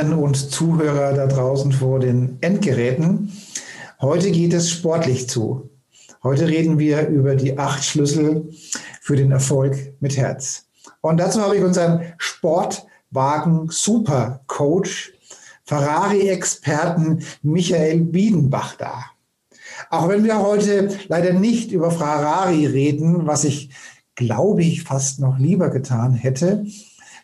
Zuhörerinnen und Zuhörer da draußen vor den Endgeräten. Heute geht es sportlich zu. Heute reden wir über die acht Schlüssel für den Erfolg mit Herz. Und dazu habe ich unseren Sportwagen Super Coach, Ferrari-Experten Michael Biedenbach da. Auch wenn wir heute leider nicht über Ferrari reden, was ich glaube ich fast noch lieber getan hätte,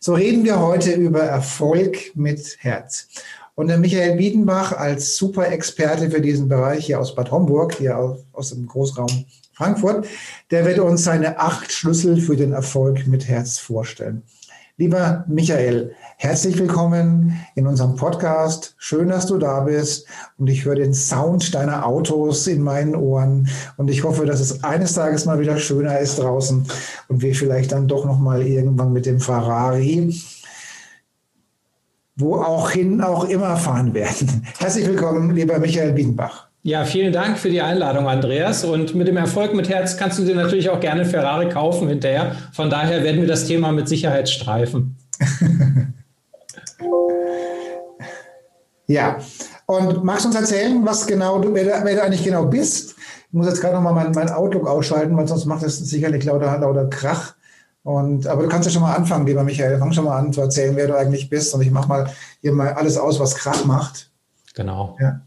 so reden wir heute über Erfolg mit Herz. Und der Michael Biedenbach als Super-Experte für diesen Bereich hier aus Bad Homburg, hier aus dem Großraum Frankfurt, der wird uns seine acht Schlüssel für den Erfolg mit Herz vorstellen. Lieber Michael, herzlich willkommen in unserem Podcast. Schön, dass du da bist und ich höre den Sound deiner Autos in meinen Ohren und ich hoffe, dass es eines Tages mal wieder schöner ist draußen und wir vielleicht dann doch noch mal irgendwann mit dem Ferrari wo auch hin auch immer fahren werden. Herzlich willkommen, lieber Michael Biedenbach. Ja, vielen Dank für die Einladung, Andreas. Und mit dem Erfolg mit Herz kannst du dir natürlich auch gerne Ferrari kaufen hinterher. Von daher werden wir das Thema mit Sicherheit streifen. ja, und magst du uns erzählen, was genau du, wer, wer du eigentlich genau bist? Ich muss jetzt gerade nochmal mein, mein Outlook ausschalten, weil sonst macht das sicherlich lauter, lauter Krach. Und, aber du kannst ja schon mal anfangen, lieber Michael. Fang schon mal an zu erzählen, wer du eigentlich bist. Und ich mache mal hier mal alles aus, was Krach macht. Genau. Ja.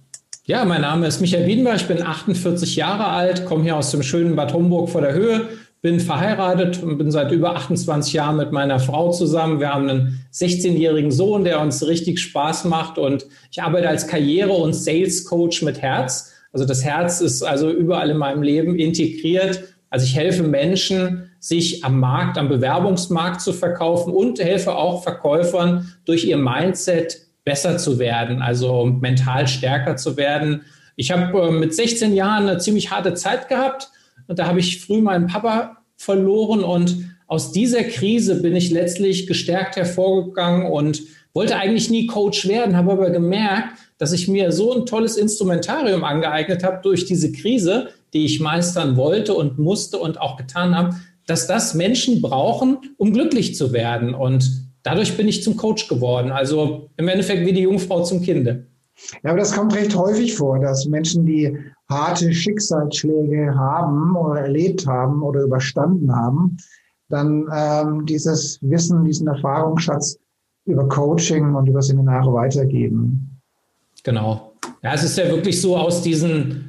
Ja, mein Name ist Michael Wiedenberg, ich bin 48 Jahre alt, komme hier aus dem schönen Bad Homburg vor der Höhe, bin verheiratet und bin seit über 28 Jahren mit meiner Frau zusammen. Wir haben einen 16-jährigen Sohn, der uns richtig Spaß macht und ich arbeite als Karriere- und Sales-Coach mit Herz. Also das Herz ist also überall in meinem Leben integriert. Also ich helfe Menschen, sich am Markt, am Bewerbungsmarkt zu verkaufen und helfe auch Verkäufern durch ihr Mindset besser zu werden, also mental stärker zu werden. Ich habe äh, mit 16 Jahren eine ziemlich harte Zeit gehabt und da habe ich früh meinen Papa verloren und aus dieser Krise bin ich letztlich gestärkt hervorgegangen und wollte eigentlich nie Coach werden, habe aber gemerkt, dass ich mir so ein tolles Instrumentarium angeeignet habe durch diese Krise, die ich meistern wollte und musste und auch getan habe, dass das Menschen brauchen, um glücklich zu werden. Und dadurch bin ich zum Coach geworden. Also im Endeffekt wie die Jungfrau zum Kinde. Ja, aber das kommt recht häufig vor, dass Menschen, die harte Schicksalsschläge haben oder erlebt haben oder überstanden haben, dann ähm, dieses Wissen, diesen Erfahrungsschatz über Coaching und über Seminare weitergeben. Genau. Ja, es ist ja wirklich so aus diesen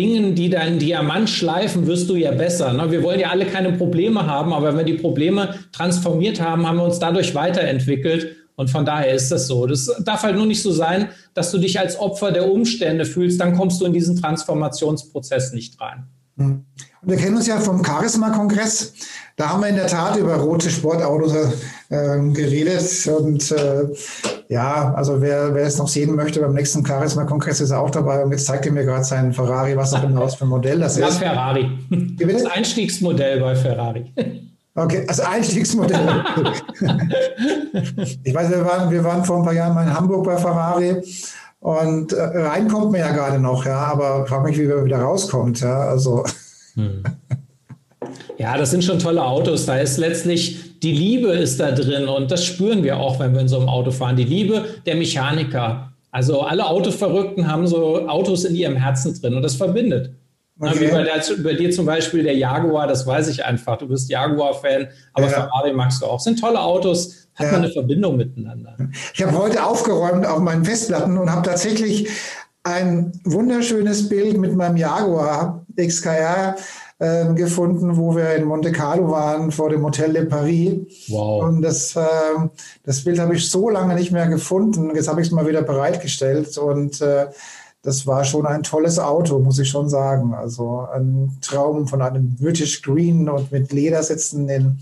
Dingen, die deinen Diamant schleifen, wirst du ja besser. Ne? Wir wollen ja alle keine Probleme haben, aber wenn wir die Probleme transformiert haben, haben wir uns dadurch weiterentwickelt. Und von daher ist das so. Das darf halt nur nicht so sein, dass du dich als Opfer der Umstände fühlst. Dann kommst du in diesen Transformationsprozess nicht rein. Mhm. Wir kennen uns ja vom Charisma-Kongress. Da haben wir in der Tat über rote Sportautos äh, geredet. Und äh, ja, also wer, wer es noch sehen möchte, beim nächsten Charisma-Kongress ist er auch dabei. Und jetzt zeigt er mir gerade seinen Ferrari, was auch immer aus für ein Modell das ja, ist. Ferrari. Das Einstiegsmodell bei Ferrari. Okay, also Einstiegsmodell. ich weiß, wir waren, wir waren vor ein paar Jahren mal in Hamburg bei Ferrari. Und äh, rein kommt man ja gerade noch, ja, aber frag mich, wie man wieder rauskommt, ja. Also. Hm. Ja, das sind schon tolle Autos. Da ist letztlich die Liebe ist da drin und das spüren wir auch, wenn wir in so einem Auto fahren. Die Liebe der Mechaniker. Also alle Autoverrückten haben so Autos in ihrem Herzen drin und das verbindet. Okay. Wie bei, der, bei, dir zum Beispiel der Jaguar, das weiß ich einfach. Du bist Jaguar-Fan, aber ja. Ferrari magst du auch. Das sind tolle Autos, hat ja. man eine Verbindung miteinander. Ich habe heute aufgeräumt auf meinen Festplatten und habe tatsächlich ein wunderschönes Bild mit meinem Jaguar XKR äh, gefunden, wo wir in Monte Carlo waren vor dem Hotel de Paris. Wow. Und das, äh, das Bild habe ich so lange nicht mehr gefunden. Jetzt habe ich es mal wieder bereitgestellt und äh, das war schon ein tolles Auto, muss ich schon sagen. Also ein Traum von einem British Green und mit Ledersitzen in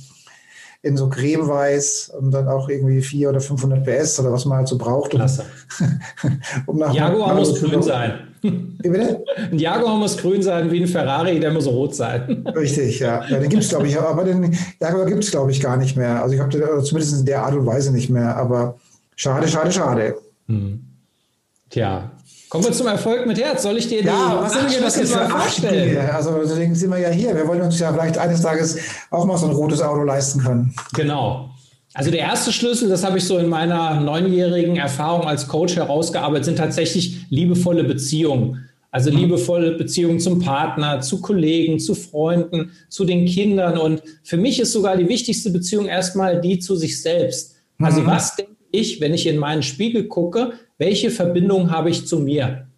in so cremeweiß und dann auch irgendwie 400 oder 500 PS oder was man halt so braucht. Um, um nach Jaguar muss grün sein. Wie bitte? Ein Jaguar muss grün sein wie ein Ferrari, der muss rot sein. Richtig, ja. ja den gibt es, glaube ich, aber den Jaguar gibt es, glaube ich, gar nicht mehr. Also ich habe zumindest in der Art und Weise nicht mehr, aber schade, schade, schade. Hm. Tja, Kommen wir zum Erfolg mit Herz. Soll ich dir ja, was sind das jetzt mal vorstellen? Also deswegen sind wir ja hier. Wir wollen uns ja vielleicht eines Tages auch mal so ein rotes Auto leisten können. Genau. Also der erste Schlüssel, das habe ich so in meiner neunjährigen Erfahrung als Coach herausgearbeitet, sind tatsächlich liebevolle Beziehungen. Also mhm. liebevolle Beziehungen zum Partner, zu Kollegen, zu Freunden, zu den Kindern. Und für mich ist sogar die wichtigste Beziehung erstmal die zu sich selbst. Also mhm. was denke ich, wenn ich in meinen Spiegel gucke, welche Verbindung habe ich zu mir?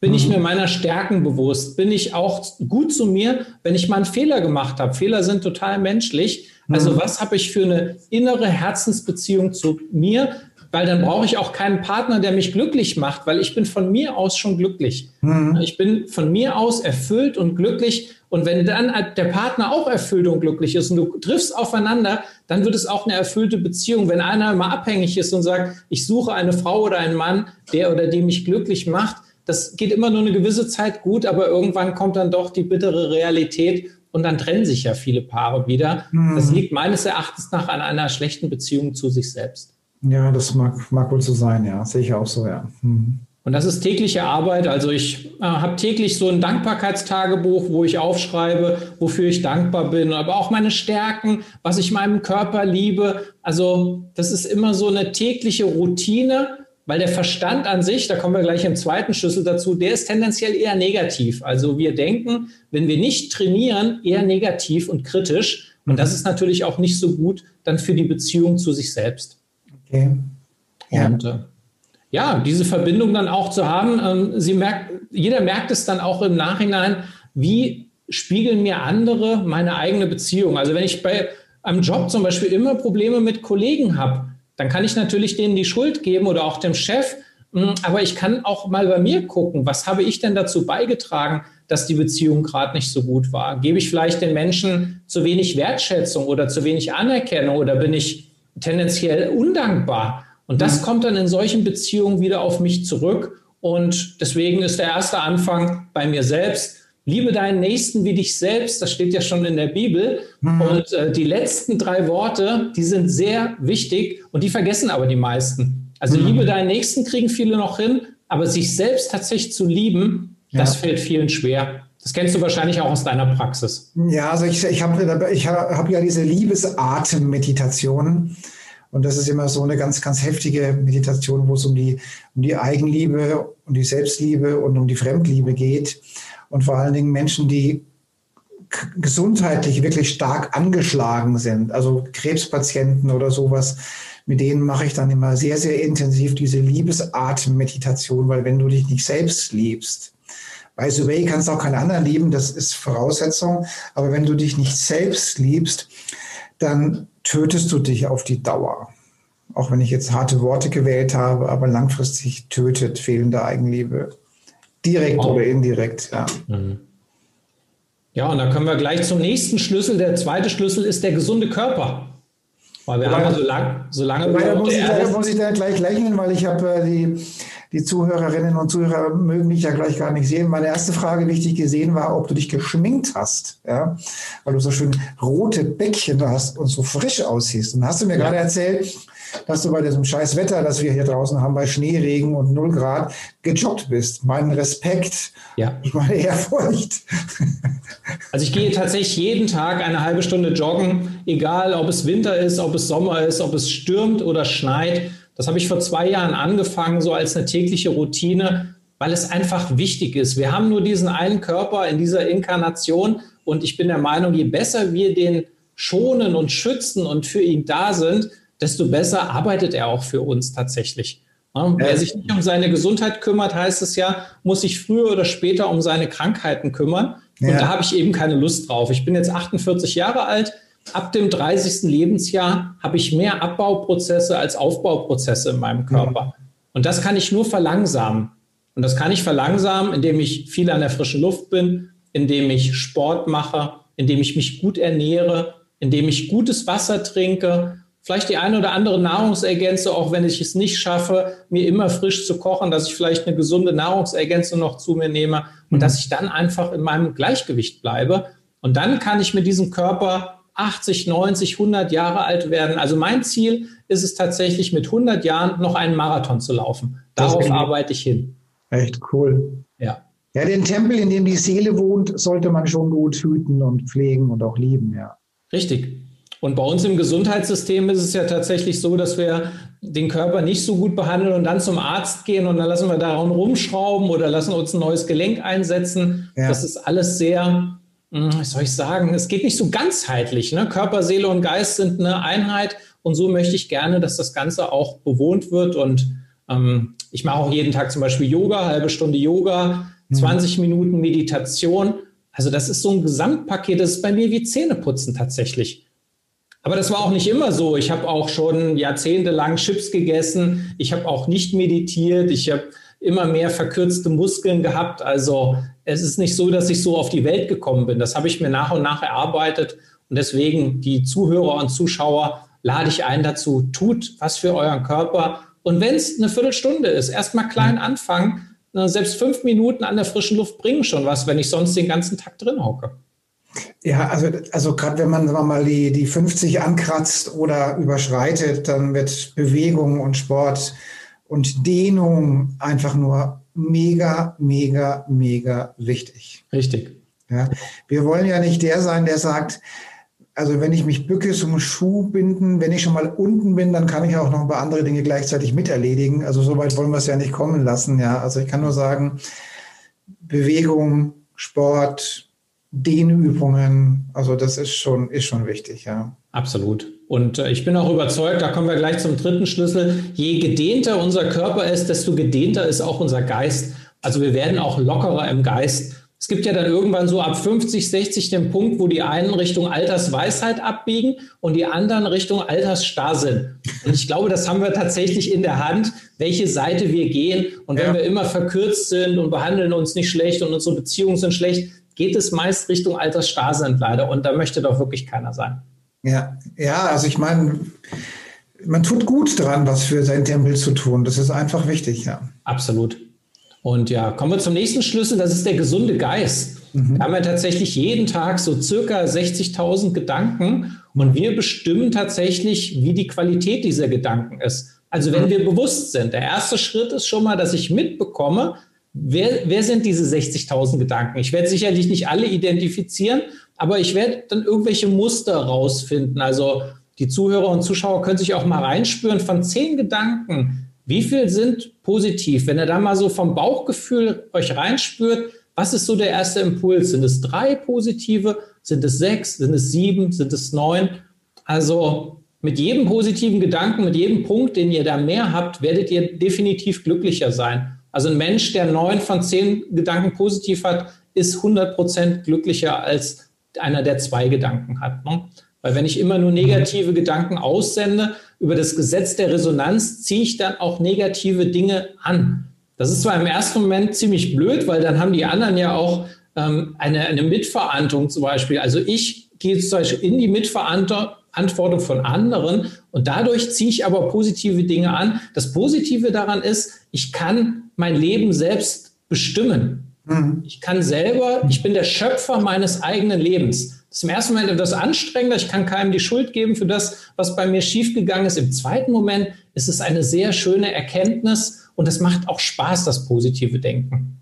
Bin mhm. ich mir meiner Stärken bewusst? Bin ich auch gut zu mir, wenn ich mal einen Fehler gemacht habe? Fehler sind total menschlich. Also mhm. was habe ich für eine innere Herzensbeziehung zu mir? Weil dann brauche ich auch keinen Partner, der mich glücklich macht, weil ich bin von mir aus schon glücklich. Mhm. Ich bin von mir aus erfüllt und glücklich. Und wenn dann der Partner auch erfüllt und glücklich ist und du triffst aufeinander, dann wird es auch eine erfüllte Beziehung. Wenn einer immer abhängig ist und sagt, ich suche eine Frau oder einen Mann, der oder die mich glücklich macht, das geht immer nur eine gewisse Zeit gut, aber irgendwann kommt dann doch die bittere Realität und dann trennen sich ja viele Paare wieder. Mhm. Das liegt meines Erachtens nach an einer schlechten Beziehung zu sich selbst. Ja, das mag, mag wohl so sein, ja. Sehe ich auch so, ja. Mhm. Und das ist tägliche Arbeit. Also ich äh, habe täglich so ein Dankbarkeitstagebuch, wo ich aufschreibe, wofür ich dankbar bin, aber auch meine Stärken, was ich meinem Körper liebe. Also das ist immer so eine tägliche Routine, weil der Verstand an sich, da kommen wir gleich im zweiten Schlüssel dazu, der ist tendenziell eher negativ. Also wir denken, wenn wir nicht trainieren, eher negativ und kritisch. Und das ist natürlich auch nicht so gut dann für die Beziehung zu sich selbst. Okay. Ja. Und, äh, ja, diese Verbindung dann auch zu haben. Ähm, sie merkt, jeder merkt es dann auch im Nachhinein, wie spiegeln mir andere meine eigene Beziehung. Also wenn ich bei einem Job zum Beispiel immer Probleme mit Kollegen habe, dann kann ich natürlich denen die Schuld geben oder auch dem Chef. Hm, aber ich kann auch mal bei mir gucken, was habe ich denn dazu beigetragen, dass die Beziehung gerade nicht so gut war? Gebe ich vielleicht den Menschen zu wenig Wertschätzung oder zu wenig Anerkennung oder bin ich tendenziell undankbar? Und das kommt dann in solchen Beziehungen wieder auf mich zurück. Und deswegen ist der erste Anfang bei mir selbst. Liebe deinen Nächsten wie dich selbst, das steht ja schon in der Bibel. Mhm. Und äh, die letzten drei Worte, die sind sehr wichtig und die vergessen aber die meisten. Also mhm. liebe deinen Nächsten kriegen viele noch hin, aber sich selbst tatsächlich zu lieben, ja. das fällt vielen schwer. Das kennst du wahrscheinlich auch aus deiner Praxis. Ja, also ich, ich habe ich hab ja diese Liebesatem-Meditationen. Und das ist immer so eine ganz, ganz heftige Meditation, wo es um die, um die Eigenliebe, um die Selbstliebe und um die Fremdliebe geht. Und vor allen Dingen Menschen, die gesundheitlich wirklich stark angeschlagen sind, also Krebspatienten oder sowas, mit denen mache ich dann immer sehr, sehr intensiv diese Liebesatemmeditation, weil wenn du dich nicht selbst liebst, by the kannst du auch keine anderen lieben, das ist Voraussetzung, aber wenn du dich nicht selbst liebst, dann tötest du dich auf die Dauer. Auch wenn ich jetzt harte Worte gewählt habe, aber langfristig tötet fehlende Eigenliebe. Direkt wow. oder indirekt, ja. Mhm. Ja, und dann kommen wir gleich zum nächsten Schlüssel. Der zweite Schlüssel ist der gesunde Körper. Weil wir aber, haben ja so, lang, so lange. Da muss, ich, da muss ich da gleich lächeln, weil ich habe äh, die die Zuhörerinnen und Zuhörer mögen mich ja gleich gar nicht sehen. Meine erste Frage, die ich dich gesehen war, ob du dich geschminkt hast, ja, weil du so schön rote Bäckchen hast und so frisch aussiehst. Und hast du mir ja. gerade erzählt, dass du bei diesem scheiß Wetter, das wir hier draußen haben, bei Schneeregen und 0 Grad, gejoggt bist. Meinen Respekt, ja. meine Ehrfurcht. Also ich gehe tatsächlich jeden Tag eine halbe Stunde joggen, egal ob es Winter ist, ob es Sommer ist, ob es stürmt oder schneit. Das habe ich vor zwei Jahren angefangen, so als eine tägliche Routine, weil es einfach wichtig ist. Wir haben nur diesen einen Körper in dieser Inkarnation und ich bin der Meinung, je besser wir den schonen und schützen und für ihn da sind, desto besser arbeitet er auch für uns tatsächlich. Wer sich nicht um seine Gesundheit kümmert, heißt es ja, muss sich früher oder später um seine Krankheiten kümmern. Und ja. da habe ich eben keine Lust drauf. Ich bin jetzt 48 Jahre alt ab dem 30. Lebensjahr habe ich mehr Abbauprozesse als Aufbauprozesse in meinem Körper. Mhm. Und das kann ich nur verlangsamen. Und das kann ich verlangsamen, indem ich viel an der frischen Luft bin, indem ich Sport mache, indem ich mich gut ernähre, indem ich gutes Wasser trinke, vielleicht die eine oder andere Nahrungsergänzung, auch wenn ich es nicht schaffe, mir immer frisch zu kochen, dass ich vielleicht eine gesunde Nahrungsergänzung noch zu mir nehme und mhm. dass ich dann einfach in meinem Gleichgewicht bleibe. Und dann kann ich mit diesem Körper 80, 90, 100 Jahre alt werden. Also mein Ziel ist es tatsächlich, mit 100 Jahren noch einen Marathon zu laufen. Darauf arbeite ich hin. Echt cool. Ja. Ja, den Tempel, in dem die Seele wohnt, sollte man schon gut hüten und pflegen und auch lieben, ja. Richtig. Und bei uns im Gesundheitssystem ist es ja tatsächlich so, dass wir den Körper nicht so gut behandeln und dann zum Arzt gehen und dann lassen wir daran rumschrauben oder lassen uns ein neues Gelenk einsetzen. Ja. Das ist alles sehr, was soll ich sagen, es geht nicht so ganzheitlich. Ne? Körper, Seele und Geist sind eine Einheit und so möchte ich gerne, dass das Ganze auch bewohnt wird und ähm, ich mache auch jeden Tag zum Beispiel Yoga, halbe Stunde Yoga, 20 mhm. Minuten Meditation. Also das ist so ein Gesamtpaket, das ist bei mir wie Zähneputzen tatsächlich. Aber das war auch nicht immer so. Ich habe auch schon jahrzehntelang Chips gegessen. Ich habe auch nicht meditiert. Ich habe immer mehr verkürzte Muskeln gehabt. Also es ist nicht so, dass ich so auf die Welt gekommen bin. Das habe ich mir nach und nach erarbeitet. Und deswegen die Zuhörer und Zuschauer lade ich ein dazu, tut was für euren Körper. Und wenn es eine Viertelstunde ist, erstmal klein anfangen. Selbst fünf Minuten an der frischen Luft bringen schon was, wenn ich sonst den ganzen Tag drin hocke. Ja, also, also gerade wenn man, wenn man mal die, die 50 ankratzt oder überschreitet, dann wird Bewegung und Sport und Dehnung einfach nur mega, mega, mega wichtig. Richtig. Ja, wir wollen ja nicht der sein, der sagt, also wenn ich mich bücke zum Schuh binden, wenn ich schon mal unten bin, dann kann ich auch noch ein paar andere Dinge gleichzeitig miterledigen. Also so weit wollen wir es ja nicht kommen lassen. Ja, also ich kann nur sagen, Bewegung, Sport, Dehnübungen, also das ist schon, ist schon wichtig, ja. Absolut. Und äh, ich bin auch überzeugt, da kommen wir gleich zum dritten Schlüssel. Je gedehnter unser Körper ist, desto gedehnter ist auch unser Geist. Also wir werden auch lockerer im Geist. Es gibt ja dann irgendwann so ab 50, 60 den Punkt, wo die einen Richtung Altersweisheit abbiegen und die anderen Richtung Altersstarrsinn. Und ich glaube, das haben wir tatsächlich in der Hand, welche Seite wir gehen. Und wenn ja. wir immer verkürzt sind und behandeln uns nicht schlecht und unsere Beziehungen sind schlecht, geht es meist Richtung Altersstarrsend leider. Und da möchte doch wirklich keiner sein. Ja, ja, also ich meine, man tut gut dran, was für seinen Tempel zu tun. Das ist einfach wichtig, ja. Absolut. Und ja, kommen wir zum nächsten Schlüssel, das ist der gesunde Geist. Mhm. Da haben wir tatsächlich jeden Tag so circa 60.000 Gedanken und wir bestimmen tatsächlich, wie die Qualität dieser Gedanken ist. Also wenn mhm. wir bewusst sind, der erste Schritt ist schon mal, dass ich mitbekomme, Wer, wer sind diese 60.000 Gedanken? Ich werde sicherlich nicht alle identifizieren, aber ich werde dann irgendwelche Muster rausfinden. Also die Zuhörer und Zuschauer können sich auch mal reinspüren von zehn Gedanken. Wie viel sind positiv? Wenn ihr da mal so vom Bauchgefühl euch reinspürt, was ist so der erste Impuls? Sind es drei positive? Sind es sechs? Sind es sieben? Sind es neun? Also mit jedem positiven Gedanken, mit jedem Punkt, den ihr da mehr habt, werdet ihr definitiv glücklicher sein. Also ein Mensch, der neun von zehn Gedanken positiv hat, ist 100 Prozent glücklicher als einer, der zwei Gedanken hat. Ne? Weil wenn ich immer nur negative Gedanken aussende, über das Gesetz der Resonanz ziehe ich dann auch negative Dinge an. Das ist zwar im ersten Moment ziemlich blöd, weil dann haben die anderen ja auch ähm, eine, eine Mitverantwortung zum Beispiel. Also ich gehe zum Beispiel in die Mitverantwortung von anderen und dadurch ziehe ich aber positive Dinge an. Das Positive daran ist, ich kann mein Leben selbst bestimmen. Mhm. Ich kann selber, ich bin der Schöpfer meines eigenen Lebens. Das ist im ersten Moment etwas anstrengender. Ich kann keinem die Schuld geben für das, was bei mir schiefgegangen ist. Im zweiten Moment ist es eine sehr schöne Erkenntnis und es macht auch Spaß, das positive Denken.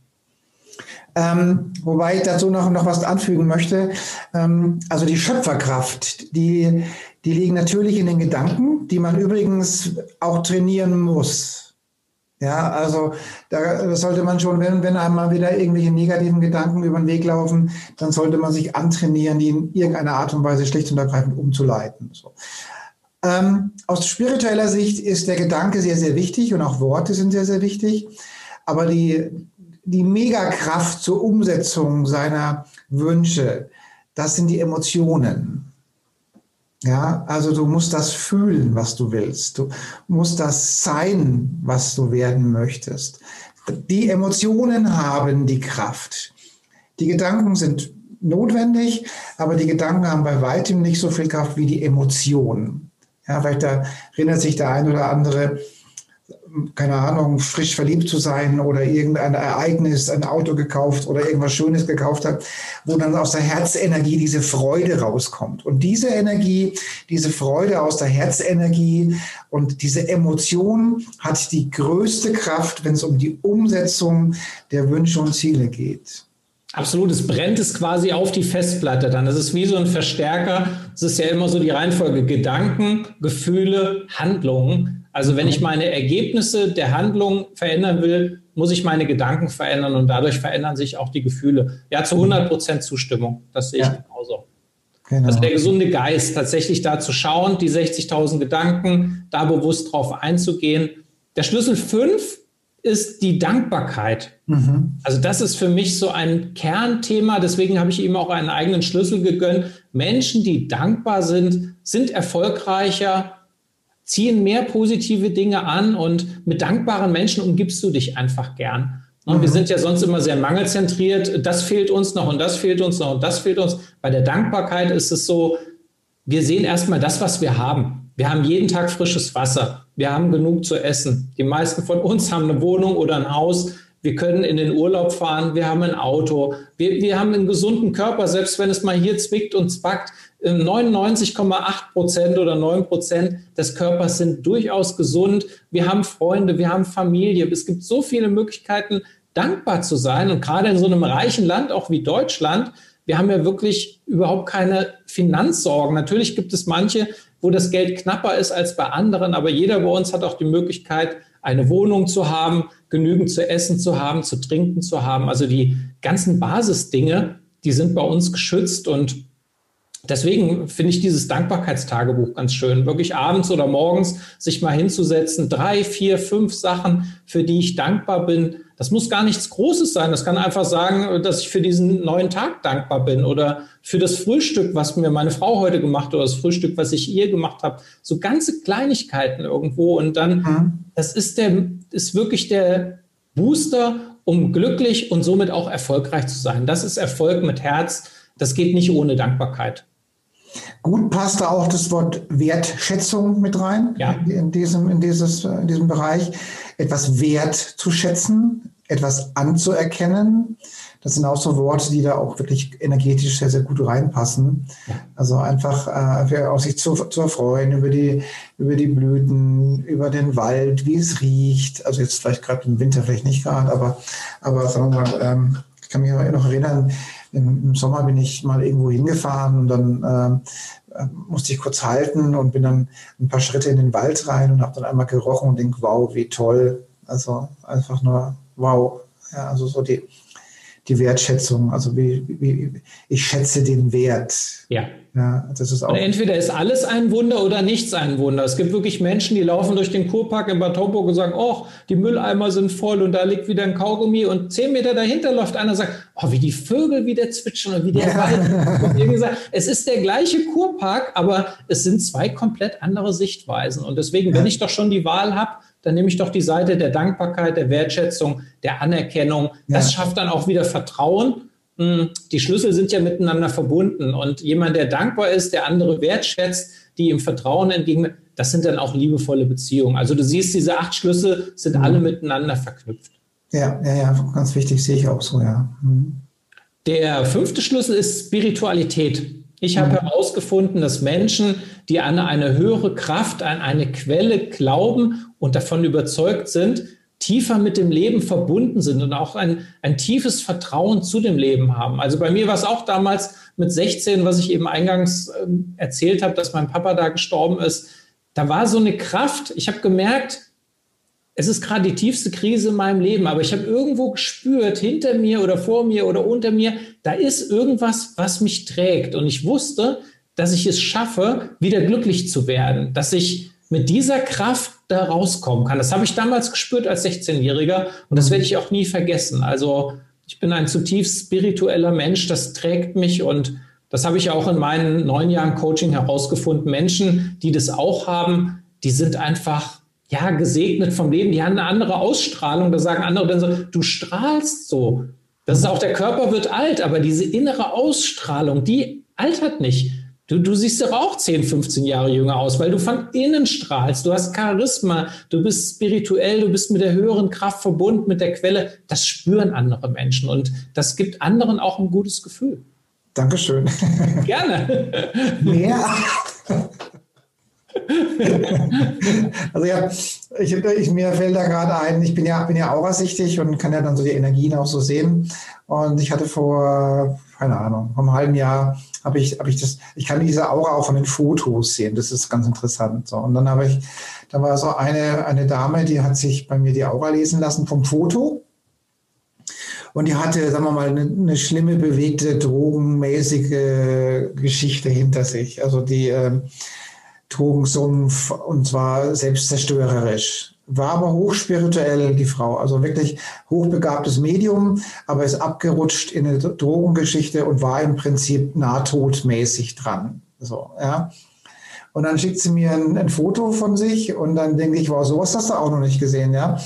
Ähm, wobei ich dazu noch, noch was anfügen möchte. Ähm, also die Schöpferkraft, die, die liegen natürlich in den Gedanken, die man übrigens auch trainieren muss. Ja, also da sollte man schon, wenn, wenn einmal wieder irgendwelche negativen Gedanken über den Weg laufen, dann sollte man sich antrainieren, die in irgendeiner Art und Weise schlicht und ergreifend umzuleiten. So. Ähm, aus spiritueller Sicht ist der Gedanke sehr, sehr wichtig und auch Worte sind sehr, sehr wichtig. Aber die, die Megakraft zur Umsetzung seiner Wünsche, das sind die Emotionen. Ja, also du musst das fühlen, was du willst. Du musst das sein, was du werden möchtest. Die Emotionen haben die Kraft. Die Gedanken sind notwendig, aber die Gedanken haben bei weitem nicht so viel Kraft wie die Emotionen. Ja, vielleicht da erinnert sich der ein oder andere keine Ahnung, frisch verliebt zu sein oder irgendein Ereignis, ein Auto gekauft oder irgendwas Schönes gekauft hat, wo dann aus der Herzenergie diese Freude rauskommt. Und diese Energie, diese Freude aus der Herzenergie und diese Emotion hat die größte Kraft, wenn es um die Umsetzung der Wünsche und Ziele geht. Absolut, es brennt es quasi auf die Festplatte dann. Das ist wie so ein Verstärker. Es ist ja immer so die Reihenfolge Gedanken, Gefühle, Handlungen. Also wenn ich meine Ergebnisse der Handlung verändern will, muss ich meine Gedanken verändern und dadurch verändern sich auch die Gefühle. Ja, zu 100 Prozent Zustimmung. Das sehe ich ja. genauso. Genau. Also der gesunde Geist, tatsächlich da zu schauen, die 60.000 Gedanken, da bewusst drauf einzugehen. Der Schlüssel 5 ist die Dankbarkeit. Mhm. Also das ist für mich so ein Kernthema. Deswegen habe ich ihm auch einen eigenen Schlüssel gegönnt. Menschen, die dankbar sind, sind erfolgreicher, ziehen mehr positive Dinge an und mit dankbaren Menschen umgibst du dich einfach gern. Und mhm. wir sind ja sonst immer sehr mangelzentriert. Das fehlt uns noch und das fehlt uns noch und das fehlt uns. Bei der Dankbarkeit ist es so, wir sehen erstmal das, was wir haben. Wir haben jeden Tag frisches Wasser. Wir haben genug zu essen. Die meisten von uns haben eine Wohnung oder ein Haus. Wir können in den Urlaub fahren. Wir haben ein Auto. Wir, wir haben einen gesunden Körper, selbst wenn es mal hier zwickt und zwackt. 99,8 Prozent oder 9 Prozent des Körpers sind durchaus gesund. Wir haben Freunde, wir haben Familie. Es gibt so viele Möglichkeiten, dankbar zu sein. Und gerade in so einem reichen Land, auch wie Deutschland, wir haben ja wirklich überhaupt keine Finanzsorgen. Natürlich gibt es manche, wo das Geld knapper ist als bei anderen, aber jeder bei uns hat auch die Möglichkeit, eine Wohnung zu haben, genügend zu essen zu haben, zu trinken zu haben. Also die ganzen Basisdinge, die sind bei uns geschützt und Deswegen finde ich dieses Dankbarkeitstagebuch ganz schön, wirklich abends oder morgens sich mal hinzusetzen, drei, vier, fünf Sachen, für die ich dankbar bin. Das muss gar nichts Großes sein. Das kann einfach sagen, dass ich für diesen neuen Tag dankbar bin oder für das Frühstück, was mir meine Frau heute gemacht hat oder das Frühstück, was ich ihr gemacht habe. So ganze Kleinigkeiten irgendwo. Und dann, mhm. das ist der, ist wirklich der Booster, um glücklich und somit auch erfolgreich zu sein. Das ist Erfolg mit Herz. Das geht nicht ohne Dankbarkeit. Gut passt da auch das Wort Wertschätzung mit rein ja. in, diesem, in, dieses, in diesem Bereich. Etwas wert zu schätzen, etwas anzuerkennen. Das sind auch so Worte, die da auch wirklich energetisch sehr, sehr gut reinpassen. Also einfach äh, auch sich zu, zu erfreuen über die, über die Blüten, über den Wald, wie es riecht. Also jetzt vielleicht gerade im Winter vielleicht nicht gerade, aber, aber sagen wir mal, ähm, ich kann mich noch erinnern, im, Sommer bin ich mal irgendwo hingefahren und dann ähm, äh, musste ich kurz halten und bin dann ein paar Schritte in den Wald rein und habe dann einmal gerochen und denke, wow, wie toll. Also einfach nur wow. Ja, also so die, die Wertschätzung, also wie, wie, ich schätze den Wert. Ja. Ja, das ist auch. Und entweder ist alles ein Wunder oder nichts ein Wunder. Es gibt wirklich Menschen, die laufen durch den Kurpark in Bad Homburg und sagen, oh, die Mülleimer sind voll und da liegt wieder ein Kaugummi und zehn Meter dahinter läuft einer und sagt, oh, wie die Vögel wieder zwitschern und wie der Wald. und gesagt, es ist der gleiche Kurpark, aber es sind zwei komplett andere Sichtweisen. Und deswegen, wenn ich doch schon die Wahl habe, dann nehme ich doch die Seite der Dankbarkeit, der Wertschätzung, der Anerkennung. Das ja. schafft dann auch wieder Vertrauen die Schlüssel sind ja miteinander verbunden. Und jemand, der dankbar ist, der andere wertschätzt, die ihm Vertrauen entgegen, das sind dann auch liebevolle Beziehungen. Also du siehst, diese acht Schlüssel sind mhm. alle miteinander verknüpft. Ja, ja, ja, ganz wichtig, sehe ich auch so, ja. Mhm. Der fünfte Schlüssel ist Spiritualität. Ich habe mhm. herausgefunden, dass Menschen, die an eine höhere Kraft, an eine Quelle glauben und davon überzeugt sind, tiefer mit dem Leben verbunden sind und auch ein, ein tiefes Vertrauen zu dem Leben haben. Also bei mir war es auch damals mit 16, was ich eben eingangs äh, erzählt habe, dass mein Papa da gestorben ist. Da war so eine Kraft. Ich habe gemerkt, es ist gerade die tiefste Krise in meinem Leben, aber ich habe irgendwo gespürt, hinter mir oder vor mir oder unter mir, da ist irgendwas, was mich trägt. Und ich wusste, dass ich es schaffe, wieder glücklich zu werden, dass ich mit dieser Kraft da rauskommen kann. Das habe ich damals gespürt als 16-Jähriger und das werde ich auch nie vergessen. Also ich bin ein zutiefst spiritueller Mensch, das trägt mich und das habe ich auch in meinen neun Jahren Coaching herausgefunden. Menschen, die das auch haben, die sind einfach ja gesegnet vom Leben, die haben eine andere Ausstrahlung. Da sagen andere dann so, du strahlst so. Das ist auch, der Körper wird alt, aber diese innere Ausstrahlung, die altert nicht. Du, du siehst doch auch 10, 15 Jahre jünger aus, weil du von innen strahlst. Du hast Charisma, du bist spirituell, du bist mit der höheren Kraft verbunden, mit der Quelle. Das spüren andere Menschen und das gibt anderen auch ein gutes Gefühl. Dankeschön. Gerne. Mehr. also ja, ich, ich, mir fällt da gerade ein, ich bin ja, bin ja aurasichtig und kann ja dann so die Energien auch so sehen. Und ich hatte vor, keine Ahnung, vor einem halben Jahr habe ich, habe ich das, ich kann diese Aura auch von den Fotos sehen. Das ist ganz interessant. So. Und dann habe ich, da war so eine, eine Dame, die hat sich bei mir die Aura lesen lassen vom Foto. Und die hatte, sagen wir mal, eine, eine schlimme, bewegte, drogenmäßige Geschichte hinter sich. Also die, ähm, Drogensumpf und zwar selbstzerstörerisch. War aber hochspirituell, die Frau. Also wirklich hochbegabtes Medium, aber ist abgerutscht in eine Drogengeschichte und war im Prinzip nahtodmäßig dran. So, ja. Und dann schickt sie mir ein, ein, Foto von sich und dann denke ich, wow, sowas hast du auch noch nicht gesehen, ja.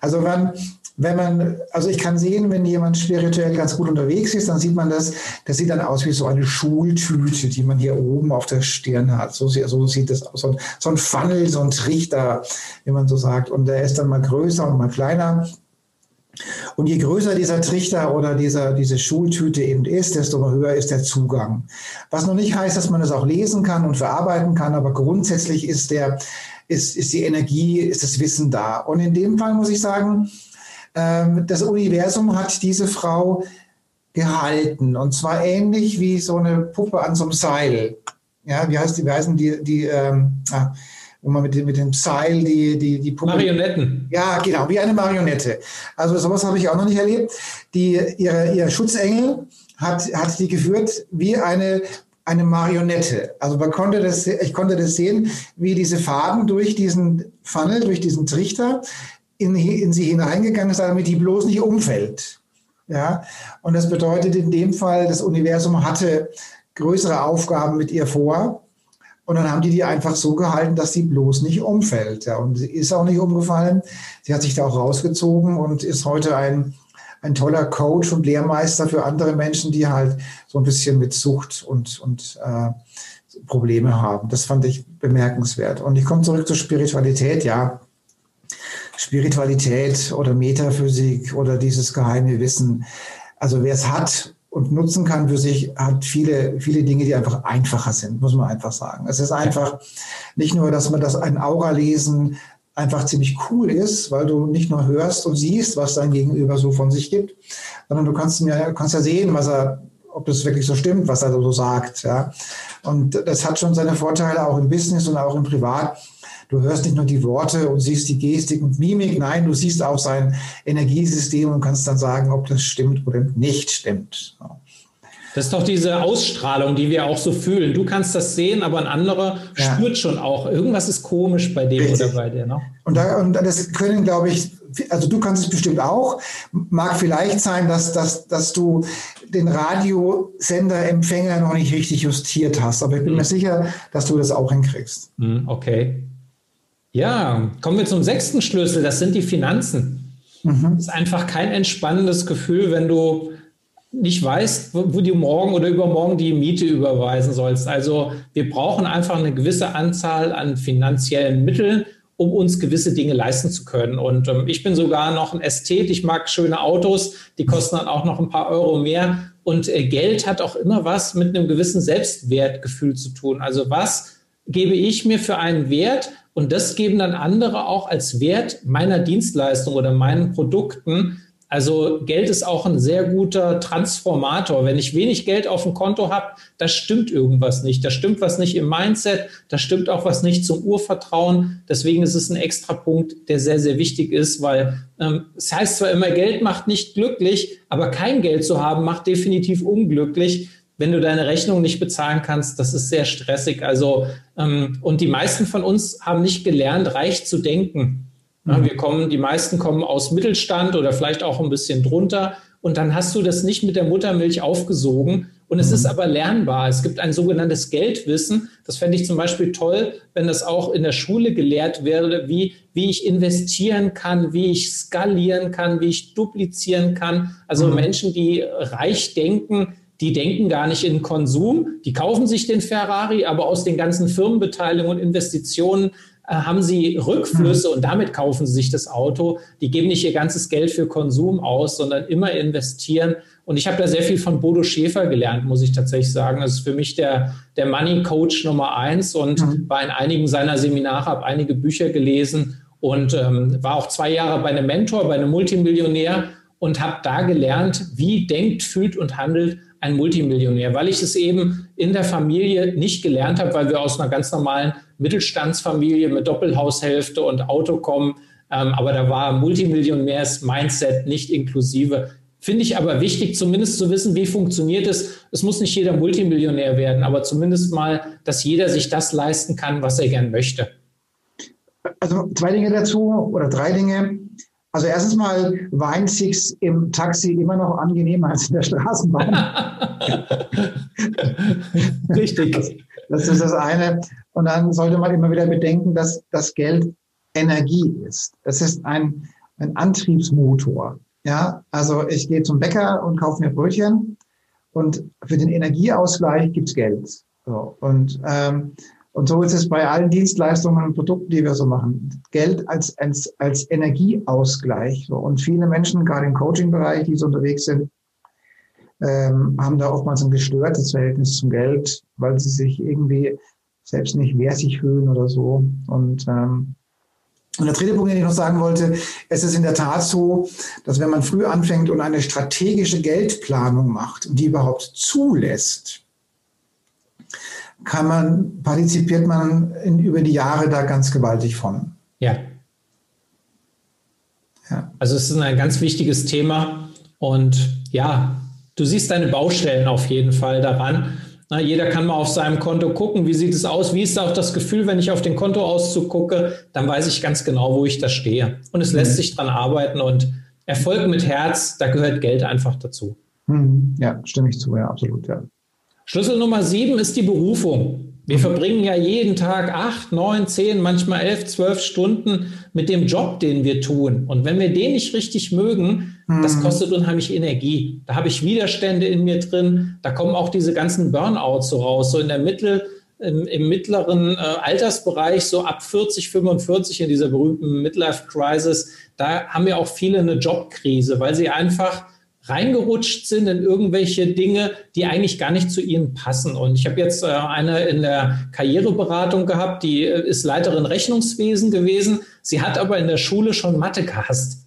Also wenn, wenn man, also ich kann sehen, wenn jemand spirituell ganz gut unterwegs ist, dann sieht man das, das sieht dann aus wie so eine Schultüte, die man hier oben auf der Stirn hat. So, so sieht das aus. So ein, so ein Funnel, so ein Trichter, wie man so sagt. Und der ist dann mal größer und mal kleiner. Und je größer dieser Trichter oder dieser, diese Schultüte eben ist, desto höher ist der Zugang. Was noch nicht heißt, dass man es auch lesen kann und verarbeiten kann, aber grundsätzlich ist der, ist, ist die Energie, ist das Wissen da. Und in dem Fall muss ich sagen, das Universum hat diese Frau gehalten und zwar ähnlich wie so eine Puppe an so einem Seil. Ja, wie heißt die, wie heißen die, die ähm, ah, wo man mit, mit dem Seil die, die, die Puppe. Marionetten. Ja, genau, wie eine Marionette. Also sowas habe ich auch noch nicht erlebt. Die, ihre, ihr Schutzengel hat, hat die geführt wie eine eine Marionette. Also man konnte das, ich konnte das sehen, wie diese Faden durch diesen Funnel, durch diesen Trichter in, in sie hineingegangen ist, damit die bloß nicht umfällt. Ja, und das bedeutet in dem Fall, das Universum hatte größere Aufgaben mit ihr vor. Und dann haben die die einfach so gehalten, dass sie bloß nicht umfällt. Ja, und sie ist auch nicht umgefallen. Sie hat sich da auch rausgezogen und ist heute ein, ein toller Coach und Lehrmeister für andere Menschen, die halt so ein bisschen mit Sucht und, und äh, Probleme haben. Das fand ich bemerkenswert. Und ich komme zurück zur Spiritualität. Ja, Spiritualität oder Metaphysik oder dieses geheime Wissen. Also wer es hat und nutzen kann für sich, hat viele, viele Dinge, die einfach einfacher sind, muss man einfach sagen. Es ist einfach nicht nur, dass man das ein Aura lesen einfach ziemlich cool ist, weil du nicht nur hörst und siehst, was dein Gegenüber so von sich gibt, sondern du kannst mir, kannst ja sehen, was er, ob das wirklich so stimmt, was er so sagt, ja. Und das hat schon seine Vorteile auch im Business und auch im Privat Du hörst nicht nur die Worte und siehst die Gestik und Mimik, nein, du siehst auch sein Energiesystem und kannst dann sagen, ob das stimmt oder nicht stimmt. Das ist doch diese Ausstrahlung, die wir auch so fühlen. Du kannst das sehen, aber ein anderer ja. spürt schon auch, irgendwas ist komisch bei dem Richtig. oder bei dir. Ne? Und, da, und das können, glaube ich, also du kannst es bestimmt auch. Mag vielleicht sein, dass, dass, dass du den Radiosender-Empfänger noch nicht richtig justiert hast, aber ich bin mhm. mir sicher, dass du das auch hinkriegst. Mhm, okay. Ja, kommen wir zum sechsten Schlüssel, das sind die Finanzen. Mhm. Das ist einfach kein entspannendes Gefühl, wenn du nicht weißt, wo, du morgen oder übermorgen die Miete überweisen sollst. Also wir brauchen einfach eine gewisse Anzahl an finanziellen Mitteln, um uns gewisse Dinge leisten zu können. Und ähm, ich bin sogar noch ein Ästhet, ich mag schöne Autos, die kosten dann auch noch ein paar Euro mehr. Und äh, Geld hat auch immer was mit einem gewissen Selbstwertgefühl zu tun. Also was gebe ich mir für einen Wert und das geben dann andere auch als Wert meiner Dienstleistung oder meinen Produkten. Also Geld ist auch ein sehr guter Transformator. Wenn ich wenig Geld auf dem Konto habe, da stimmt irgendwas nicht. Da stimmt was nicht im Mindset, da stimmt auch was nicht zum Urvertrauen. Deswegen ist es ein extra Punkt, der sehr, sehr wichtig ist, weil ähm, es heißt zwar immer, Geld macht nicht glücklich, aber kein Geld zu haben macht definitiv unglücklich wenn du deine Rechnung nicht bezahlen kannst, das ist sehr stressig. Also, ähm, und die meisten von uns haben nicht gelernt, reich zu denken. Ja, mhm. wir kommen, die meisten kommen aus Mittelstand oder vielleicht auch ein bisschen drunter. Und dann hast du das nicht mit der Muttermilch aufgesogen Und es mhm. ist aber lernbar. Es gibt ein sogenanntes Geldwissen. Das fände ich zum Beispiel toll, wenn das auch in der Schule gelehrt wäre, wie, wie ich investieren kann, wie ich skalieren kann, wie ich duplizieren kann. Also mhm. Menschen, die reich denken, die denken gar nicht in Konsum, die kaufen sich den Ferrari, aber aus den ganzen Firmenbeteiligungen und Investitionen äh, haben sie Rückflüsse und damit kaufen sie sich das Auto. Die geben nicht ihr ganzes Geld für Konsum aus, sondern immer investieren. Und ich habe da sehr viel von Bodo Schäfer gelernt, muss ich tatsächlich sagen. Das ist für mich der, der Money Coach Nummer eins und mhm. war in einigen seiner Seminare, habe einige Bücher gelesen und ähm, war auch zwei Jahre bei einem Mentor, bei einem Multimillionär und habe da gelernt, wie denkt, fühlt und handelt ein Multimillionär, weil ich es eben in der Familie nicht gelernt habe, weil wir aus einer ganz normalen Mittelstandsfamilie mit Doppelhaushälfte und Auto kommen. Ähm, aber da war Multimillionärs-Mindset nicht inklusive. Finde ich aber wichtig, zumindest zu wissen, wie funktioniert es. Es muss nicht jeder Multimillionär werden, aber zumindest mal, dass jeder sich das leisten kann, was er gern möchte. Also zwei Dinge dazu oder drei Dinge. Also erstens mal weint sich's im Taxi immer noch angenehmer als in der Straßenbahn. Richtig. Das, das, ist das eine. Und dann sollte man immer wieder bedenken, dass das Geld Energie ist. Das ist ein, ein Antriebsmotor. Ja, also ich gehe zum Bäcker und kaufe mir Brötchen und für den Energieausgleich gibt's Geld. So, und ähm, und so ist es bei allen Dienstleistungen und Produkten, die wir so machen. Geld als, als, als Energieausgleich. Und viele Menschen, gerade im Coaching-Bereich, die so unterwegs sind, ähm, haben da oftmals ein gestörtes Verhältnis zum Geld, weil sie sich irgendwie selbst nicht wertig fühlen oder so. Und, ähm, und der dritte Punkt, den ich noch sagen wollte, es ist in der Tat so, dass wenn man früh anfängt und eine strategische Geldplanung macht und die überhaupt zulässt, kann man, partizipiert man in, über die Jahre da ganz gewaltig von. Ja. ja. Also es ist ein ganz wichtiges Thema und ja, du siehst deine Baustellen auf jeden Fall daran. Na, jeder kann mal auf seinem Konto gucken, wie sieht es aus, wie ist auch das Gefühl, wenn ich auf den Kontoauszug gucke, dann weiß ich ganz genau, wo ich da stehe. Und es mhm. lässt sich dran arbeiten und Erfolg mit Herz, da gehört Geld einfach dazu. Mhm. Ja, stimme ich zu, ja, absolut, ja. Schlüssel Nummer sieben ist die Berufung. Wir verbringen ja jeden Tag acht, neun, zehn, manchmal elf, zwölf Stunden mit dem Job, den wir tun. Und wenn wir den nicht richtig mögen, mhm. das kostet unheimlich Energie. Da habe ich Widerstände in mir drin. Da kommen auch diese ganzen Burnouts so raus. So in der Mittel, im, im mittleren äh, Altersbereich, so ab 40, 45 in dieser berühmten Midlife Crisis, da haben ja auch viele eine Jobkrise, weil sie einfach reingerutscht sind in irgendwelche Dinge, die eigentlich gar nicht zu ihnen passen. Und ich habe jetzt äh, eine in der Karriereberatung gehabt, die äh, ist Leiterin Rechnungswesen gewesen. Sie hat aber in der Schule schon Mathe gehasst.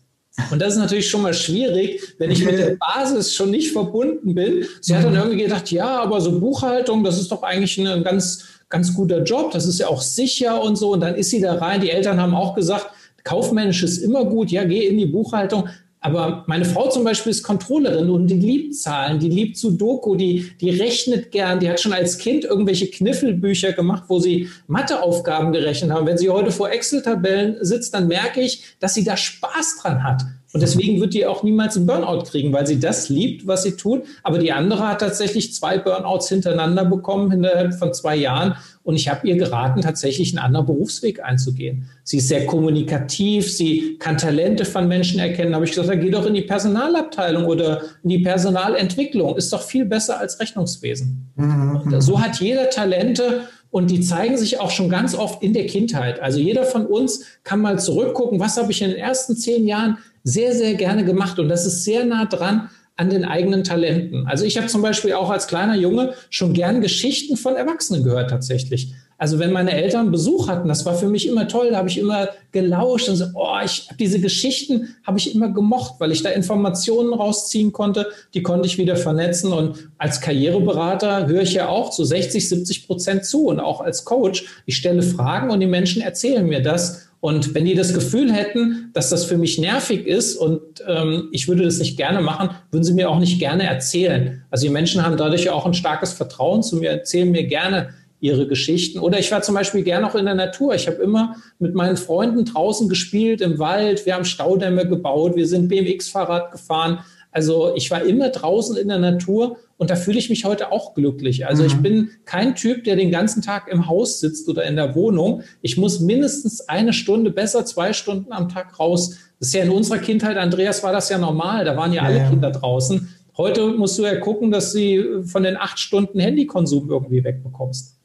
Und das ist natürlich schon mal schwierig, wenn ich mit der Basis schon nicht verbunden bin. Sie hat dann mhm. irgendwie gedacht, ja, aber so Buchhaltung, das ist doch eigentlich ein ganz, ganz guter Job. Das ist ja auch sicher und so. Und dann ist sie da rein. Die Eltern haben auch gesagt, kaufmännisch ist immer gut. Ja, geh in die Buchhaltung. Aber meine Frau zum Beispiel ist Controllerin und die liebt Zahlen, die liebt Sudoku, die, die rechnet gern, die hat schon als Kind irgendwelche Kniffelbücher gemacht, wo sie Matheaufgaben gerechnet haben. Wenn sie heute vor Excel-Tabellen sitzt, dann merke ich, dass sie da Spaß dran hat. Und deswegen wird die auch niemals einen Burnout kriegen, weil sie das liebt, was sie tut. Aber die andere hat tatsächlich zwei Burnouts hintereinander bekommen innerhalb von zwei Jahren. Und ich habe ihr geraten, tatsächlich einen anderen Berufsweg einzugehen. Sie ist sehr kommunikativ, sie kann Talente von Menschen erkennen. Da habe ich gesagt, dann geh doch in die Personalabteilung oder in die Personalentwicklung. Ist doch viel besser als Rechnungswesen. Mhm. so hat jeder Talente und die zeigen sich auch schon ganz oft in der Kindheit. Also jeder von uns kann mal zurückgucken, was habe ich in den ersten zehn Jahren sehr, sehr gerne gemacht. Und das ist sehr nah dran an den eigenen Talenten. Also ich habe zum Beispiel auch als kleiner Junge schon gern Geschichten von Erwachsenen gehört tatsächlich. Also wenn meine Eltern Besuch hatten, das war für mich immer toll, da habe ich immer gelauscht und so, oh, ich diese Geschichten habe ich immer gemocht, weil ich da Informationen rausziehen konnte, die konnte ich wieder vernetzen und als Karriereberater höre ich ja auch zu 60, 70 Prozent zu und auch als Coach, ich stelle Fragen und die Menschen erzählen mir das und wenn die das Gefühl hätten, dass das für mich nervig ist und ähm, ich würde das nicht gerne machen, würden sie mir auch nicht gerne erzählen. Also die Menschen haben dadurch auch ein starkes Vertrauen zu mir, erzählen mir gerne ihre Geschichten. Oder ich war zum Beispiel gerne auch in der Natur. Ich habe immer mit meinen Freunden draußen gespielt, im Wald. Wir haben Staudämme gebaut. Wir sind BMX-Fahrrad gefahren. Also ich war immer draußen in der Natur und da fühle ich mich heute auch glücklich. Also mhm. ich bin kein Typ, der den ganzen Tag im Haus sitzt oder in der Wohnung. Ich muss mindestens eine Stunde, besser zwei Stunden am Tag raus. Das ist ja in unserer Kindheit, Andreas, war das ja normal. Da waren ja, ja alle ja. Kinder draußen. Heute musst du ja gucken, dass du von den acht Stunden Handykonsum irgendwie wegbekommst.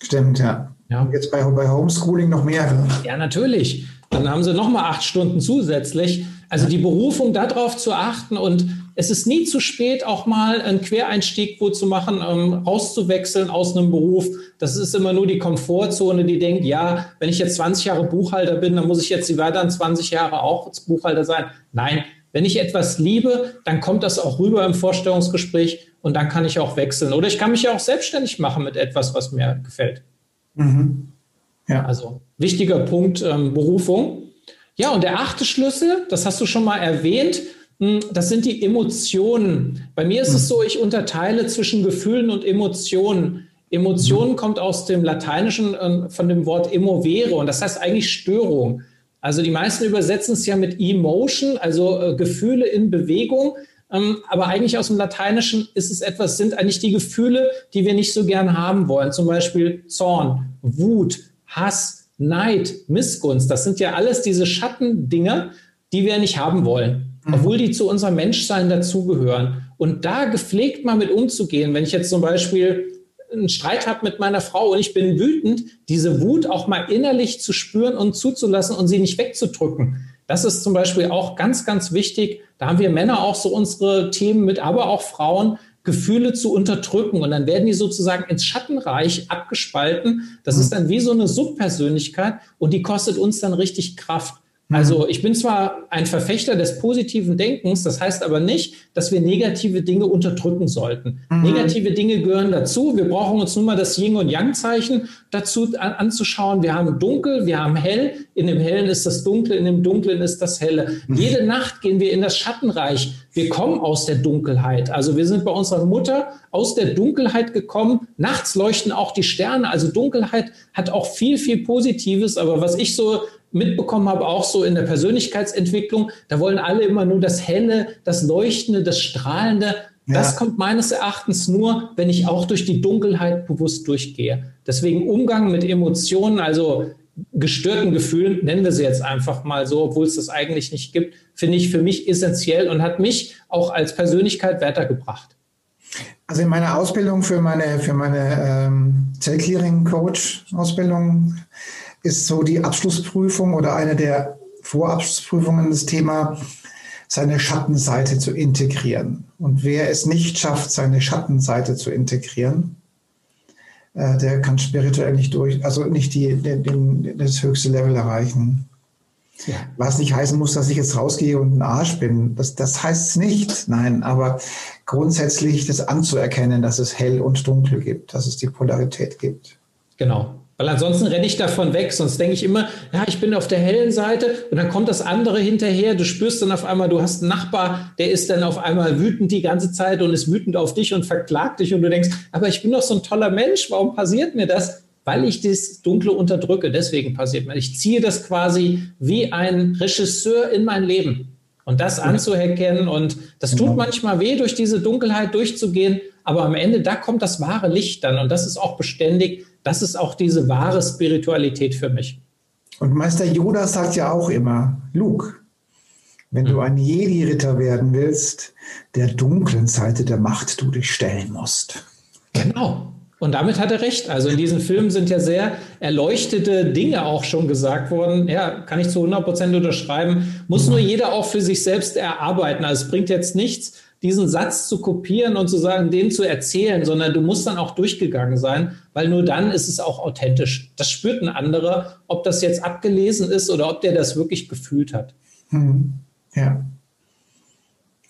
Stimmt, ja. ja. Jetzt bei, bei Homeschooling noch mehr. Ja, natürlich. Dann haben sie nochmal acht Stunden zusätzlich. Also die Berufung darauf zu achten und es ist nie zu spät, auch mal einen Quereinstieg wo zu machen, ähm, rauszuwechseln aus einem Beruf. Das ist immer nur die Komfortzone, die denkt, ja, wenn ich jetzt 20 Jahre Buchhalter bin, dann muss ich jetzt die weiteren 20 Jahre auch Buchhalter sein. Nein, wenn ich etwas liebe, dann kommt das auch rüber im Vorstellungsgespräch und dann kann ich auch wechseln. Oder ich kann mich ja auch selbstständig machen mit etwas, was mir gefällt. Mhm. Ja. Also wichtiger Punkt ähm, Berufung. Ja, und der achte Schlüssel, das hast du schon mal erwähnt, das sind die Emotionen. Bei mir ist es hm. so, ich unterteile zwischen Gefühlen und Emotionen. Emotionen mhm. kommt aus dem Lateinischen äh, von dem Wort emovere und das heißt eigentlich Störung. Also die meisten übersetzen es ja mit Emotion, also äh, Gefühle in Bewegung. Ähm, aber eigentlich aus dem Lateinischen ist es etwas, sind eigentlich die Gefühle, die wir nicht so gern haben wollen. Zum Beispiel Zorn, Wut, Hass, Neid, Missgunst. Das sind ja alles diese Schattendinger, die wir nicht haben wollen. Obwohl die zu unserem Menschsein dazugehören. Und da gepflegt mal mit umzugehen, wenn ich jetzt zum Beispiel einen Streit habe mit meiner Frau und ich bin wütend, diese Wut auch mal innerlich zu spüren und zuzulassen und sie nicht wegzudrücken. Das ist zum Beispiel auch ganz, ganz wichtig. Da haben wir Männer auch so unsere Themen mit, aber auch Frauen, Gefühle zu unterdrücken. Und dann werden die sozusagen ins Schattenreich abgespalten. Das mhm. ist dann wie so eine Subpersönlichkeit und die kostet uns dann richtig Kraft. Also mhm. ich bin zwar ein Verfechter des positiven Denkens, das heißt aber nicht, dass wir negative Dinge unterdrücken sollten. Mhm. Negative Dinge gehören dazu. Wir brauchen uns nur mal das Yin und Yang Zeichen dazu an, anzuschauen. Wir haben dunkel, wir haben hell. In dem hellen ist das dunkle, in dem dunklen ist das helle. Mhm. Jede Nacht gehen wir in das Schattenreich. Wir kommen aus der Dunkelheit. Also wir sind bei unserer Mutter aus der Dunkelheit gekommen. Nachts leuchten auch die Sterne. Also Dunkelheit hat auch viel, viel Positives. Aber was ich so mitbekommen habe, auch so in der Persönlichkeitsentwicklung, da wollen alle immer nur das Helle, das Leuchtende, das Strahlende. Ja. Das kommt meines Erachtens nur, wenn ich auch durch die Dunkelheit bewusst durchgehe. Deswegen Umgang mit Emotionen, also gestörten Gefühlen, nennen wir sie jetzt einfach mal so, obwohl es das eigentlich nicht gibt, finde ich für mich essentiell und hat mich auch als Persönlichkeit weitergebracht. Also in meiner Ausbildung für meine, für meine ähm, Zellclearing-Coach-Ausbildung ist so die Abschlussprüfung oder eine der Vorabschlussprüfungen das Thema, seine Schattenseite zu integrieren. Und wer es nicht schafft, seine Schattenseite zu integrieren, äh, der kann spirituell nicht durch, also nicht die, den, den, das höchste Level erreichen. Ja. Was nicht heißen muss, dass ich jetzt rausgehe und ein Arsch bin. Das, das heißt es nicht. Nein, aber grundsätzlich das anzuerkennen, dass es hell und dunkel gibt, dass es die Polarität gibt. Genau. Weil ansonsten renne ich davon weg, sonst denke ich immer, ja, ich bin auf der hellen Seite und dann kommt das andere hinterher. Du spürst dann auf einmal, du hast einen Nachbar, der ist dann auf einmal wütend die ganze Zeit und ist wütend auf dich und verklagt dich und du denkst, aber ich bin doch so ein toller Mensch, warum passiert mir das? Weil ich das Dunkle unterdrücke, deswegen passiert mir. Ich ziehe das quasi wie ein Regisseur in mein Leben. Und das anzuerkennen und das tut genau. manchmal weh, durch diese Dunkelheit durchzugehen, aber am Ende, da kommt das wahre Licht dann und das ist auch beständig das ist auch diese wahre Spiritualität für mich. Und Meister Yoda sagt ja auch immer, Luke, wenn du ein Jedi-Ritter werden willst, der dunklen Seite der Macht du dich stellen musst. Genau. Und damit hat er recht. Also in diesen Filmen sind ja sehr erleuchtete Dinge auch schon gesagt worden. Ja, kann ich zu 100 Prozent unterschreiben. Muss nur jeder auch für sich selbst erarbeiten. Also es bringt jetzt nichts, diesen Satz zu kopieren und zu sagen, den zu erzählen, sondern du musst dann auch durchgegangen sein, weil nur dann ist es auch authentisch. Das spürt ein anderer, ob das jetzt abgelesen ist oder ob der das wirklich gefühlt hat. Hm. Ja.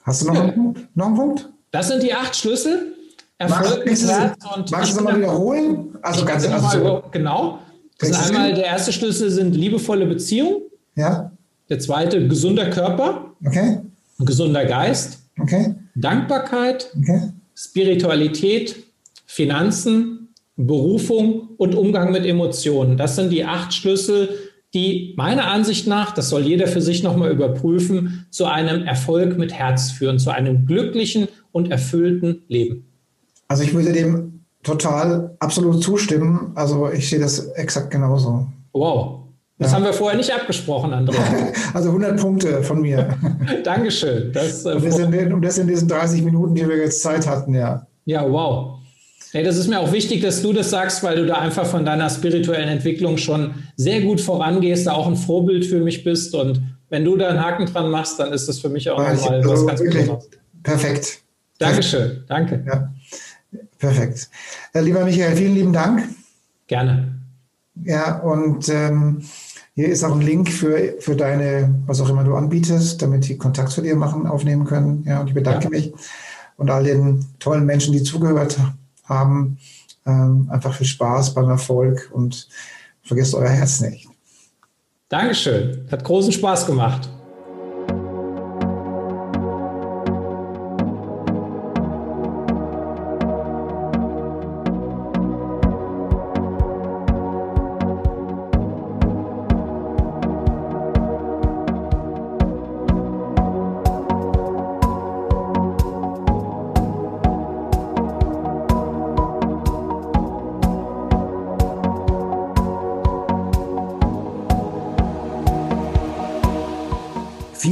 Hast du noch, ja. einen noch einen Punkt? Das sind die acht Schlüssel. Erfolg mit Herz und Magst du nochmal wiederholen? Also ganz also Genau. Das ist einmal der erste Schlüssel sind liebevolle Beziehungen. Ja. Der zweite gesunder Körper. Okay. Gesunder Geist. Okay. Dankbarkeit, okay. Spiritualität, Finanzen, Berufung und Umgang mit Emotionen. Das sind die acht Schlüssel, die meiner Ansicht nach, das soll jeder für sich nochmal überprüfen, zu einem Erfolg mit Herz führen, zu einem glücklichen und erfüllten Leben. Also ich würde dem total absolut zustimmen. Also ich sehe das exakt genauso. Wow. Das ja. haben wir vorher nicht abgesprochen, Andrea. Also 100 Punkte von mir. Dankeschön. Das, äh, und, das in, und das in diesen 30 Minuten, die wir jetzt Zeit hatten, ja. Ja, wow. Hey, das ist mir auch wichtig, dass du das sagst, weil du da einfach von deiner spirituellen Entwicklung schon sehr gut vorangehst, da auch ein Vorbild für mich bist. Und wenn du da einen Haken dran machst, dann ist das für mich auch nochmal also was ganz Besonderes. Perfekt. Dankeschön. Danke. Ja, perfekt. Äh, lieber Michael, vielen lieben Dank. Gerne. Ja, und ähm, hier ist auch ein Link für, für deine, was auch immer du anbietest, damit die Kontakt zu dir machen, aufnehmen können. Ja, und ich bedanke ja. mich und all den tollen Menschen, die zugehört haben haben. Ähm, einfach viel Spaß beim Erfolg und vergesst euer Herz nicht. Dankeschön. Hat großen Spaß gemacht.